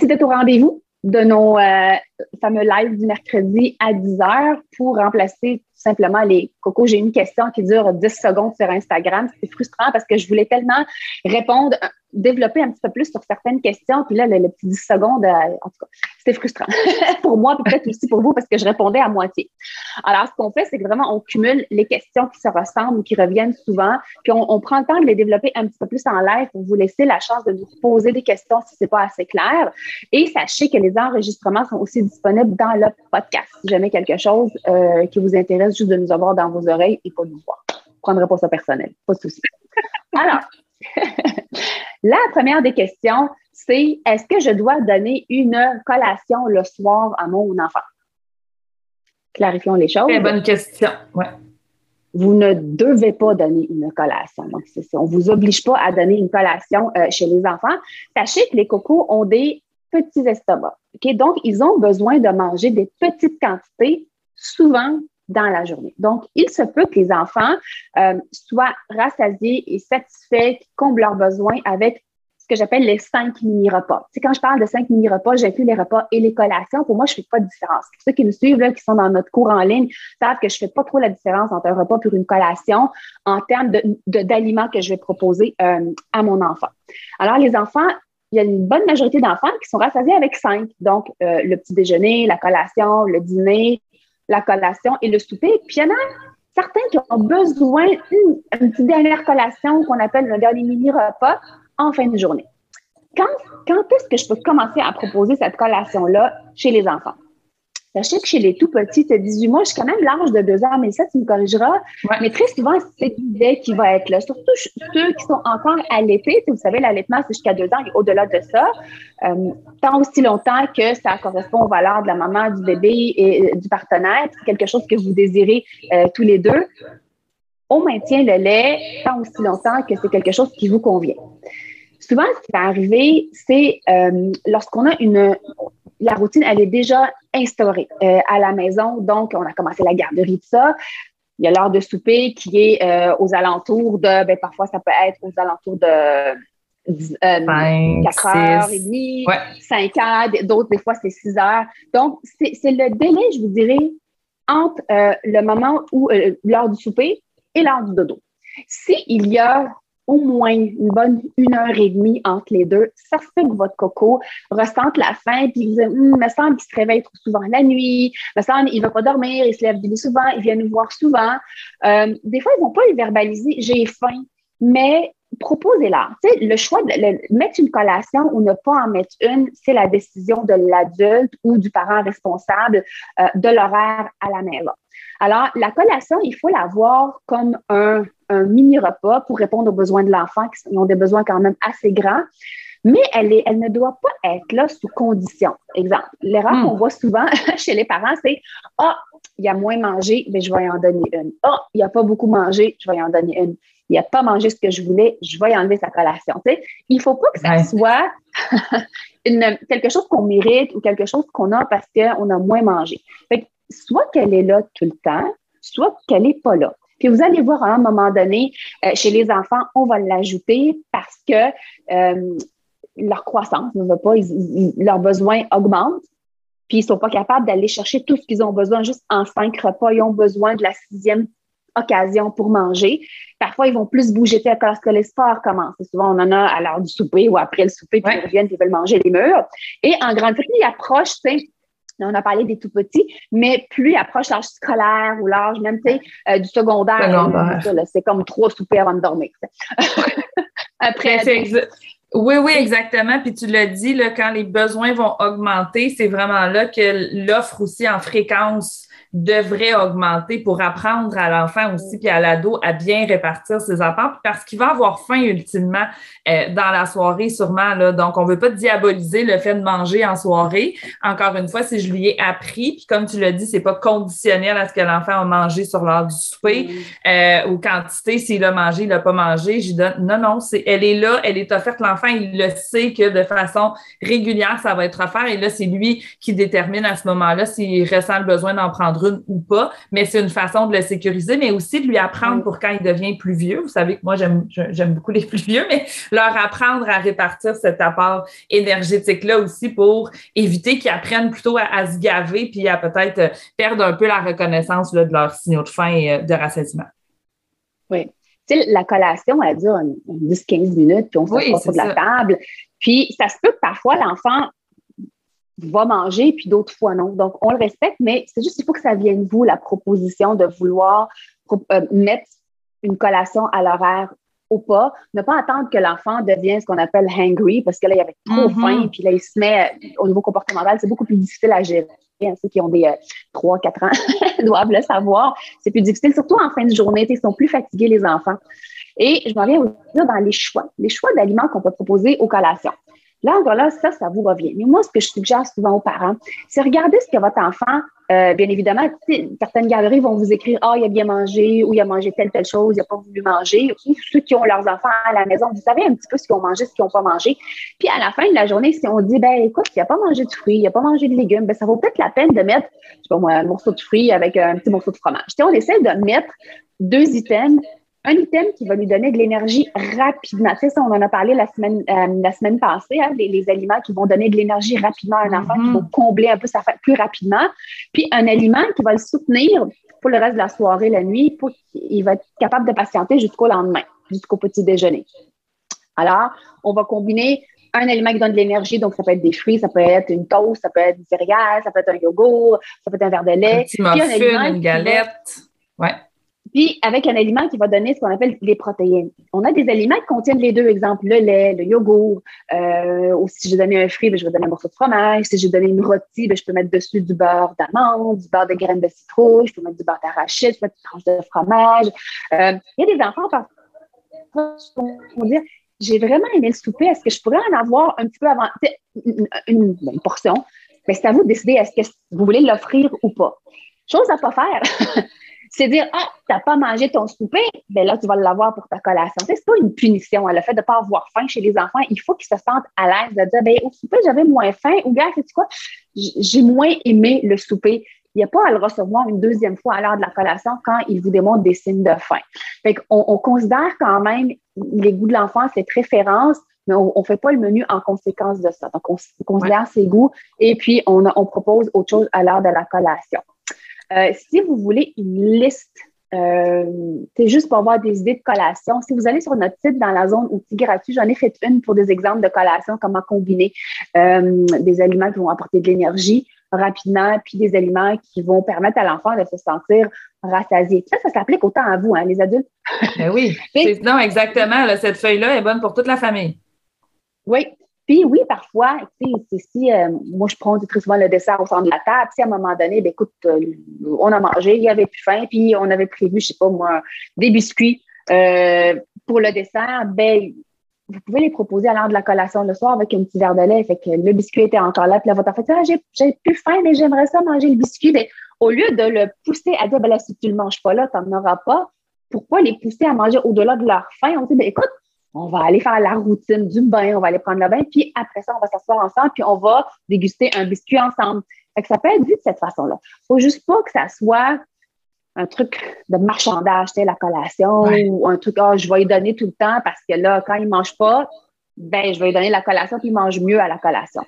Merci d'être au rendez-vous de nos euh, fameux lives du mercredi à 10 heures pour remplacer tout simplement les cocos. J'ai une question qui dure 10 secondes sur Instagram. C'est frustrant parce que je voulais tellement répondre développer un petit peu plus sur certaines questions. Puis là, le, petit 10 secondes, euh, en tout cas, c'était frustrant pour moi, peut-être aussi pour vous, parce que je répondais à moitié. Alors, ce qu'on fait, c'est que vraiment, on cumule les questions qui se ressemblent ou qui reviennent souvent, puis on, prend le temps de les développer un petit peu plus en live pour vous laisser la chance de nous poser des questions si c'est pas assez clair. Et sachez que les enregistrements sont aussi disponibles dans le podcast. Si jamais quelque chose euh, qui vous intéresse, juste de nous avoir dans vos oreilles et pas nous voir. Je ne prendrai pas ça personnel, pas de souci. Alors, La première des questions, c'est est-ce que je dois donner une collation le soir à mon enfant? Clarifions les choses. Très bonne question. Ouais. Vous ne devez pas donner une collation. Donc, on ne vous oblige pas à donner une collation euh, chez les enfants. Sachez que les cocos ont des petits estomacs. Donc, ils ont besoin de manger des petites quantités, souvent dans la journée. Donc, il se peut que les enfants euh, soient rassasiés et satisfaits, qu'ils comblent leurs besoins avec ce que j'appelle les cinq mini-repas. C'est quand je parle de cinq mini-repas, j'inclus les repas et les collations. Pour moi, je ne fais pas de différence. Ceux qui nous suivent, là, qui sont dans notre cours en ligne, savent que je ne fais pas trop la différence entre un repas et une collation en termes d'aliments de, que je vais proposer euh, à mon enfant. Alors, les enfants, il y a une bonne majorité d'enfants qui sont rassasiés avec cinq. Donc, euh, le petit déjeuner, la collation, le dîner, la collation et le souper. Puis il y en a certains qui ont besoin d'une petite dernière collation qu'on appelle un dernier mini-repas en fin de journée. Quand, quand est-ce que je peux commencer à proposer cette collation-là chez les enfants? Sachez que chez les tout petits, tu 18 mois, suis quand même l'âge de deux ans, mais ça, tu me corrigeras. Mais très souvent, c'est l'idée qui va être là. Surtout ceux qui sont encore allaités. Vous savez, l'allaitement, c'est jusqu'à deux ans et au-delà de ça. Euh, tant aussi longtemps que ça correspond aux valeurs de la maman, du bébé et euh, du partenaire. C'est quelque chose que vous désirez euh, tous les deux. On maintient le lait tant aussi longtemps que c'est quelque chose qui vous convient. Souvent, ce qui va arriver, c'est lorsqu'on a une, la routine, elle est déjà instaurée euh, à la maison. Donc, on a commencé la garderie de ça. Il y a l'heure de souper qui est euh, aux alentours de, ben, parfois, ça peut être aux alentours de 4 heures et demie, 5 heures, d'autres, des fois, c'est 6 heures. Donc, c'est le délai, je vous dirais, entre euh, le moment où l'heure du souper et l'heure du dodo. S'il y a au moins une bonne une heure et demie entre les deux. Ça fait que votre coco ressente la faim, puis il hum, me semble qu'il se réveille trop souvent la nuit, me semble qu'il ne va pas dormir, il se lève souvent, il vient nous voir souvent. Euh, des fois, ils ne vont pas les verbaliser, j'ai faim, mais proposez-la. le choix de mettre une collation ou ne pas en mettre une, c'est la décision de l'adulte ou du parent responsable euh, de l'horaire à la maison. Alors, la collation, il faut la voir comme un, mini-repas pour répondre aux besoins de l'enfant, qui ont des besoins quand même assez grands, mais elle, est, elle ne doit pas être là sous condition. Exemple, l'erreur hmm. qu'on voit souvent chez les parents, c'est Ah, il y a moins mangé, mais je vais y en donner une. Ah, il n'y a pas beaucoup mangé, je vais y en donner une. Il n'a pas mangé ce que je voulais, je vais y enlever sa collation. il ne faut pas que ça soit quelque chose qu'on mérite ou quelque chose qu'on a parce qu'on a moins mangé. Fait soit qu'elle est là tout le temps, soit qu'elle n'est pas là. Puis vous allez voir à un moment donné, euh, chez les enfants, on va l'ajouter parce que euh, leur croissance ne va pas, leurs besoins augmentent, puis ils ne sont pas capables d'aller chercher tout ce qu'ils ont besoin juste en cinq repas. Ils ont besoin de la sixième occasion pour manger. Parfois, ils vont plus bouger lorsque les sports commencent. Souvent, on en a à l'heure du souper ou après le souper, puis ils reviennent, puis ils veulent manger les murs. Et en grande ils approchent, on a parlé des tout petits, mais plus ils approchent l'âge scolaire ou l'âge même euh, du secondaire, c'est comme trois soupers avant de dormir. après. Oui, oui, exactement. Puis tu l'as dit, là, quand les besoins vont augmenter, c'est vraiment là que l'offre aussi en fréquence devrait augmenter pour apprendre à l'enfant aussi puis à l'ado à bien répartir ses apports parce qu'il va avoir faim ultimement euh, dans la soirée sûrement là. Donc on veut pas diaboliser le fait de manger en soirée. Encore une fois si je lui ai appris puis comme tu l'as dit c'est pas conditionnel à ce que l'enfant a mangé sur l'heure du souper euh, ou quantité s'il a mangé il a pas mangé je donne. Non non c'est elle est là elle est offerte l'enfant il le sait que de façon régulière ça va être offert et là c'est lui qui détermine à ce moment-là s'il ressent le besoin d'en prendre ou pas, mais c'est une façon de le sécuriser, mais aussi de lui apprendre pour quand il devient plus vieux. Vous savez que moi, j'aime beaucoup les plus vieux, mais leur apprendre à répartir cet apport énergétique-là aussi pour éviter qu'ils apprennent plutôt à, se gaver puis à peut-être perdre un peu la reconnaissance de leurs signaux de faim et euh, de rassasiement. Oui. Tu sais, la collation, elle dure 10-15 minutes, puis on se oui, sur la table. Puis ça se peut que parfois l'enfant va manger, puis d'autres fois non. Donc, on le respecte, mais c'est juste qu'il faut que ça vienne de vous, la proposition de vouloir euh, mettre une collation à l'horaire ou pas. Ne pas attendre que l'enfant devienne ce qu'on appelle hangry, parce que là, il y avait trop mm-hmm. faim, puis là, il se met au niveau comportemental, c'est beaucoup plus difficile à gérer. Hein, ceux qui ont des 3, euh, 4 ans doivent le savoir. C'est plus difficile, surtout en fin de journée. Ils sont plus fatigués, les enfants. Et je m'en viens aussi dans les choix, les choix d'aliments qu'on peut proposer aux collations. Là, encore là, ça, ça vous revient. Mais moi, ce que je suggère souvent aux parents, c'est regarder ce que votre enfant, euh, bien évidemment, certaines galeries vont vous écrire Ah, il a bien mangé ou il a mangé telle, telle chose, il n'a pas voulu manger. Ou ceux qui ont leurs enfants à la maison, vous savez un petit peu ce qu'ils ont mangé, ce qu'ils n'ont pas mangé. Puis à la fin de la journée, si on dit ben écoute, il n'a pas mangé de fruits, il n'a pas mangé de légumes, ben ça vaut peut-être la peine de mettre, je sais pas moi, un morceau de fruits avec un petit morceau de fromage. On essaie de mettre deux items un item qui va lui donner de l'énergie rapidement. Tu sais, ça, on en a parlé la semaine, euh, la semaine passée, hein, les, aliments qui vont donner de l'énergie rapidement à un enfant, qui mm-hmm. vont combler un peu sa faim plus rapidement. Puis un aliment qui va le soutenir pour le reste de la soirée, la nuit, pour qu'il va être capable de patienter jusqu'au lendemain, jusqu'au petit déjeuner. Alors, on va combiner un aliment qui donne de l'énergie, donc ça peut être des fruits, ça peut être une toast, ça peut être des céréales, ça peut être un yogourt, ça peut être un verre de lait. Un petit un une galette. Ouais. Puis avec un aliment qui va donner ce qu'on appelle les protéines. On a des aliments qui contiennent les deux, exemple le lait, le yogourt. Euh, ou si je donné un fruit, ben, je vais donner un morceau de fromage. Si j'ai donné une rôtie, ben, je peux mettre dessus du beurre d'amande, du beurre de graines de citrouille, je peux mettre du beurre d'arachide, je peux mettre une tranche de fromage. Euh, il y a des enfants qui vont dire j'ai vraiment aimé le souper. Est-ce que je pourrais en avoir un petit peu avant une, une, portion? Mais c'est à vous de décider est-ce que vous voulez l'offrir ou pas. Chose à pas faire. c'est dire Ah, tu n'as pas mangé ton souper, ben là, tu vas l'avoir pour ta collation. C'est pas une punition. Hein, le fait de ne pas avoir faim chez les enfants, il faut qu'ils se sentent à l'aise de dire ben, au souper, j'avais moins faim, ou gars, sais quoi, j'ai moins aimé le souper. Il n'y a pas à le recevoir une deuxième fois à l'heure de la collation quand il vous démontre des signes de faim. Fait on, on considère quand même les goûts de l'enfant, ses préférences, mais on ne fait pas le menu en conséquence de ça. Donc, on, considère ses goûts et puis on, on propose autre chose à l'heure de la collation. Euh, si vous voulez une liste, euh, c'est juste pour avoir des idées de collation. Si vous allez sur notre site dans la zone outils gratuits, j'en ai fait une pour des exemples de collation, comment combiner euh, des aliments qui vont apporter de l'énergie rapidement, puis des aliments qui vont permettre à l'enfant de se sentir rassasié. Ça, ça s'applique autant à vous, hein, les adultes. Ben oui, non, exactement. cette feuille-là est bonne pour toute la famille. Oui, puis oui, parfois, si euh, moi je prends très souvent le dessert au centre de la table, si à un moment donné, ben, écoute, euh, on a mangé, il y avait plus faim, puis on avait prévu, je sais pas moi, des biscuits euh, pour le dessert, ben vous pouvez les proposer à l'heure de la collation le soir avec un petit verre de lait. Fait que le biscuit était encore là, puis là, votre enfant dit ah, j'ai plus faim, mais j'aimerais ça manger le biscuit. Ben, au lieu de le pousser à dire ben là, si tu ne le manges pas là, tu n'en auras pas, pourquoi les pousser à manger au-delà de leur faim? On dit ben écoute, on va aller faire la routine du bain, on va aller prendre le bain, puis après ça, on va s'asseoir ensemble, puis on va déguster un biscuit ensemble. Fait que ça peut être vu de cette façon-là. Faut juste pas que ça soit un truc de marchandage, tu sais, la collation, ou un truc, oh, je vais lui donner tout le temps parce que là, quand il mange pas, ben, je vais lui donner la collation, puis il mange mieux à la collation.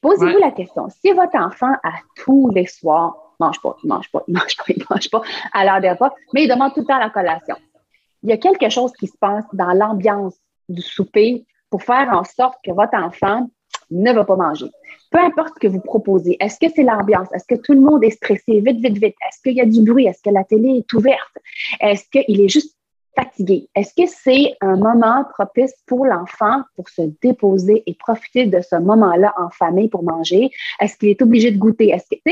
posez-vous la question, si votre enfant, à tous les soirs, mange pas, il mange pas, il mange pas, il mange pas à l'heure des repas, mais il demande tout le temps la collation. Il y a quelque chose qui se passe dans l'ambiance du souper pour faire en sorte que votre enfant ne va pas manger. Peu importe ce que vous proposez, est-ce que c'est l'ambiance? Est-ce que tout le monde est stressé? Vite, vite, vite. Est-ce qu'il y a du bruit? Est-ce que la télé est ouverte? Est-ce qu'il est juste fatigué? Est-ce que c'est un moment propice pour l'enfant pour se déposer et profiter de ce moment-là en famille pour manger? Est-ce qu'il est obligé de goûter? Est-ce que,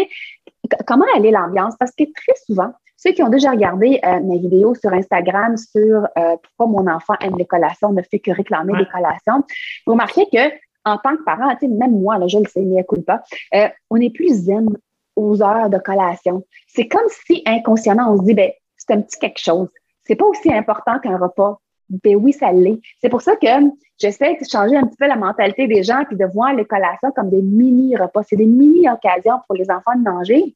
comment elle est l'ambiance? Parce que très souvent, ceux qui ont déjà regardé euh, mes vidéos sur Instagram sur euh, pourquoi mon enfant aime les collations, ne fait que réclamer des collations, vous remarquez que en tant que parent, même moi, là, je le sais, mais pas, euh, on est plus zen aux heures de collation. C'est comme si inconsciemment, on se dit, ben, c'est un petit quelque chose. C'est pas aussi important qu'un repas. Ben oui, ça l'est. C'est pour ça que j'essaie de changer un petit peu la mentalité des gens puis de voir les collations comme des mini-repas. C'est des mini-occasions pour les enfants de manger.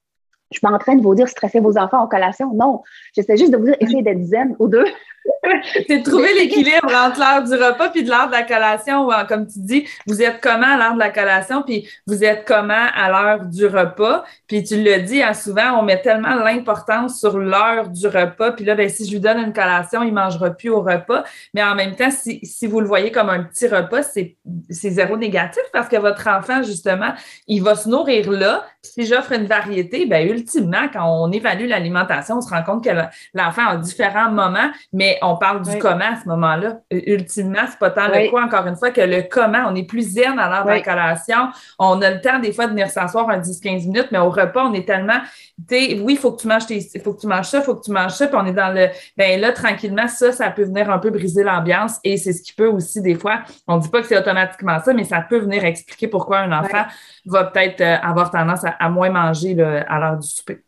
Je suis pas en train de vous dire stresser vos enfants en collation. Non. J'essaie juste de vous dire essayez d'être zen ou deux. c'est trouver l'équilibre entre l'heure du repas puis de l'heure de la collation. Comme tu dis, vous êtes comment à l'heure de la collation puis vous êtes comment à l'heure du repas. Puis tu le dis hein, souvent, on met tellement l'importance sur l'heure du repas. Puis là, ben, si je lui donne une collation, il ne mangera plus au repas. Mais en même temps, si, vous le voyez comme un petit repas, c'est zéro négatif parce que votre enfant, justement, il va se nourrir là. si j'offre une variété, ben ultimement, quand on évalue l'alimentation, on se rend compte que l'enfant a différents moments, mais on parle du comment à ce moment-là. Ultimement, c'est pas tant le quoi, encore une fois, que le comment. On est plus zen à l'heure de la collation. On a le temps, des fois, de venir s'asseoir un 10-15 minutes, mais au repas, on est tellement, oui, il faut que tu manges il faut que tu manges ça, il faut que tu manges ça, puis on est dans le, ben là, tranquillement, ça, ça peut venir un peu briser l'ambiance et c'est ce qui peut aussi, des fois, on dit pas que c'est automatiquement ça, mais ça peut venir expliquer pourquoi un enfant va peut-être euh, avoir tendance à, moins manger à l'heure du souper.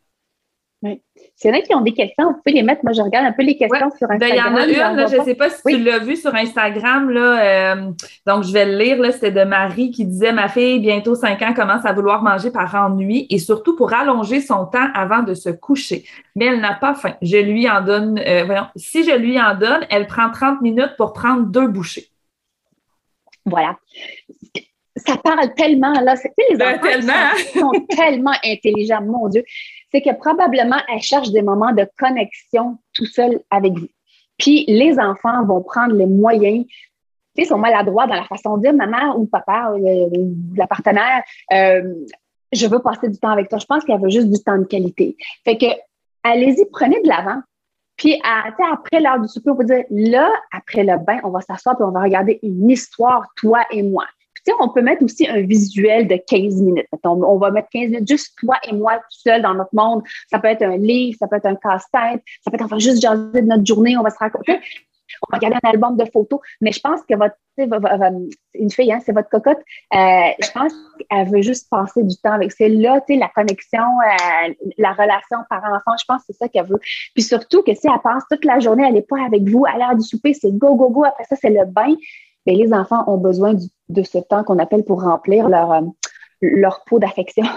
Oui. S'il y en a qui ont des questions, vous pouvez les mettre. Moi, je regarde un peu les questions sur Instagram. Ben, il y en a une, je ne sais pas si tu l'as vu sur Instagram. Là, euh, donc, je vais le lire. C'était de Marie qui disait Ma fille, bientôt 5 ans, commence à vouloir manger par ennui et surtout pour allonger son temps avant de se coucher. Mais elle n'a pas faim. Je lui en donne, euh, voyons, si je lui en donne, elle prend 30 minutes pour prendre deux bouchées. Voilà ça parle tellement, là. Les ben, enfants tellement. sont tellement intelligents, mon Dieu c'est que probablement, elle cherche des moments de connexion tout seul avec vous. Puis les enfants vont prendre les moyens ils sont maladroits dans la façon de dire maman ou papa ou euh, la partenaire, euh, je veux passer du temps avec toi. Je pense qu'elle veut juste du temps de qualité. Fait que, allez-y, prenez de l'avant. Puis, après l'heure du souper, on peut dire, là, après le bain, on va s'asseoir et on va regarder une histoire, toi et moi on peut mettre aussi un visuel de 15 minutes. On, va mettre 15 minutes, juste toi et moi tout seul dans notre monde. Ça peut être un livre, ça peut être un casse-tête, ça peut être enfin juste jaser de notre journée, on va se raconter. On va regarder un album de photos, mais je pense que votre, une fille, hein, c'est votre cocotte. Euh, je pense qu'elle veut juste passer du temps avec. C'est là, tu sais, la connexion, euh, la relation parent-enfant. Je pense que c'est ça qu'elle veut. Puis surtout que si elle passe toute la journée, elle n'est pas avec vous à l'heure du souper, c'est go, go, go. Après ça, c'est le bain. Mais les enfants ont besoin de ce temps qu'on appelle pour remplir leur, euh, leur peau d'affection.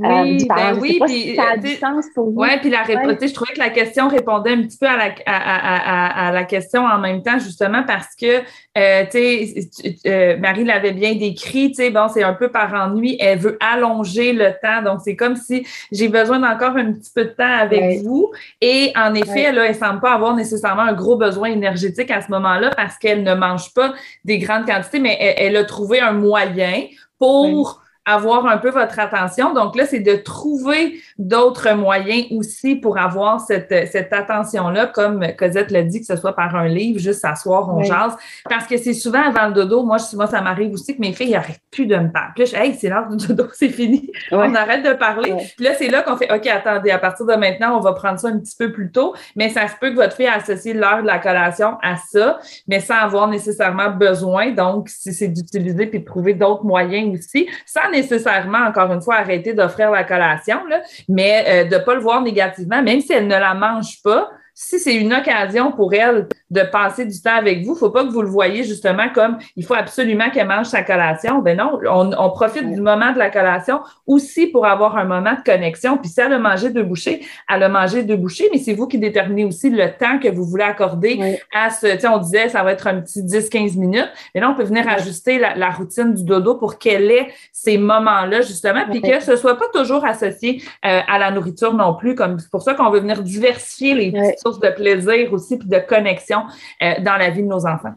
Oui, euh, ben oui, puis, ça a du sens pour vous. Oui, puis la je trouvais que la question répondait un petit peu à la, à, la question en même temps, justement, parce que, euh, tu sais, euh, Marie l'avait bien décrit, tu sais, bon, c'est un peu par ennui, elle veut allonger le temps, donc c'est comme si j'ai besoin d'encore un petit peu de temps avec vous, et en effet, là, elle semble pas avoir nécessairement un gros besoin énergétique à ce moment-là parce qu'elle ne mange pas des grandes quantités, mais elle, a trouvé un moyen pour avoir un peu votre attention. Donc là, c'est de trouver d'autres moyens aussi pour avoir cette, cette attention-là, comme Cosette l'a dit, que ce soit par un livre, juste s'asseoir, on jase. Parce que c'est souvent avant le dodo, moi, moi ça m'arrive aussi que mes filles n'arrêtent plus de me parler. Puis là, je hey, c'est l'heure du dodo, c'est fini. On arrête de parler. Puis là, c'est là qu'on fait, OK, attendez, à partir de maintenant, on va prendre ça un petit peu plus tôt. Mais ça se peut que votre fille associe l'heure de la collation à ça, mais sans avoir nécessairement besoin. Donc, si c'est d'utiliser puis de trouver d'autres moyens aussi, sans nécessairement, encore une fois, arrêter d'offrir la collation, là, mais euh, de ne pas le voir négativement, même si elle ne la mange pas, si c'est une occasion pour elle de passer du temps avec vous, il ne faut pas que vous le voyez justement comme il faut absolument qu'elle mange sa collation. Ben non, on, profite du moment de la collation aussi pour avoir un moment de connexion. Puis si elle a mangé deux bouchées, elle a mangé deux bouchées, mais c'est vous qui déterminez aussi le temps que vous voulez accorder à ce, tu sais, on disait ça va être un petit 10-15 minutes, mais là, on peut venir ajuster la, routine du dodo pour qu'elle ait ces moments-là, justement, puis que ce soit pas toujours associé euh, à la nourriture non plus, comme c'est pour ça qu'on veut venir diversifier les petites de plaisir aussi, puis de connexion euh, dans la vie de nos enfants.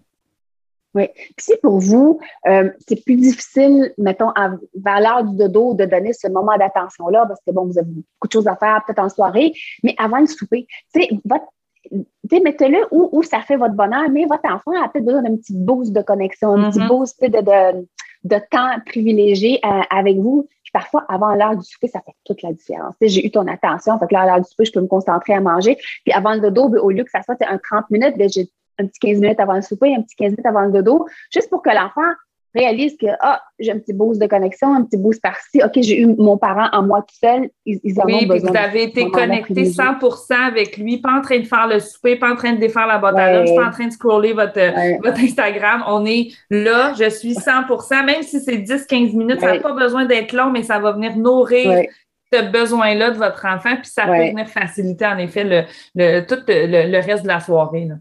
Oui. Puis si pour vous, euh, c'est plus difficile, mettons, à, vers l'heure du dodo, de donner ce moment d'attention-là, parce que bon, vous avez beaucoup de choses à faire, peut-être en soirée, mais avant le souper, tu sais, votre mettez-le où, où, ça fait votre bonheur, mais votre enfant a peut-être besoin d'un petit boost de connexion, un petit mm-hmm. boost de, de, de, temps privilégié euh, avec vous. Parfois, avant l'heure du souper, ça fait toute la différence. J'ai eu ton attention, fait là, à l'heure du souper, je peux me concentrer à manger. Puis avant le dodo, au lieu que ça soit un 30 minutes, ben, j'ai un petit 15 minutes avant le souper, un petit 15 minutes avant le dodo, juste pour que l'enfant réalise que ah, j'ai un petit boost de connexion, un petit boost par-ci. OK, j'ai eu mon parent en moi tout seul. Ils, en oui, ont besoin. Vous avez été connecté 100 avec lui, pas en train de faire le souper, pas en train de défaire la boîte à pas en train de scroller votre, votre Instagram. On est là, je suis 100 même si c'est 10-15 minutes, ça n'a pas besoin d'être long, mais ça va venir nourrir ce besoin-là de votre enfant, puis ça peut venir faciliter en effet le, le tout le, le, reste de la soirée. Là.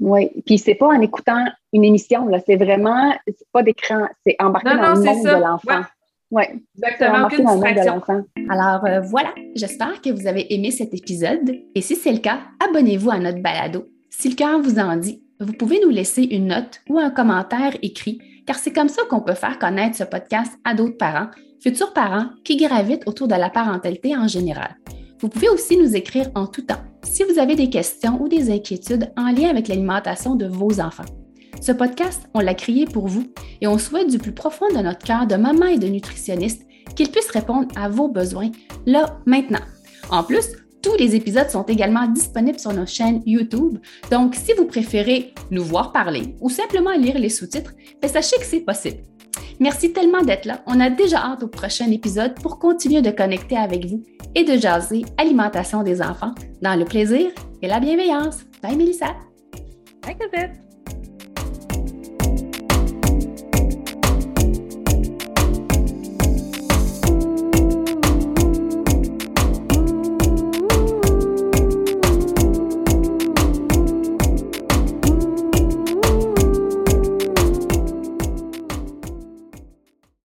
Oui, puis c'est pas en écoutant une émission, là, c'est vraiment, c'est pas d'écran, c'est embarqué dans le monde de l'enfant. Oui, exactement, aucune. Alors euh, voilà, j'espère que vous avez aimé cet épisode et si c'est le cas, abonnez-vous à notre balado. Si le cœur vous en dit, vous pouvez nous laisser une note ou un commentaire écrit, car c'est comme ça qu'on peut faire connaître ce podcast à d'autres parents, futurs parents qui gravitent autour de la parentalité en général. Vous pouvez aussi nous écrire en tout temps si vous avez des questions ou des inquiétudes en lien avec l'alimentation de vos enfants. Ce podcast, on l'a créé pour vous et on souhaite du plus profond de notre cœur de maman et de nutritionniste qu'il puisse répondre à vos besoins là, maintenant. En plus, tous les épisodes sont également disponibles sur nos chaînes YouTube, donc si vous préférez nous voir parler ou simplement lire les sous-titres, ben, sachez que c'est possible. Merci tellement d'être là. On a déjà hâte au prochain épisode pour continuer de connecter avec vous et de jaser alimentation des enfants dans le plaisir et la bienveillance. Bye Mélissa. Bye Cosette.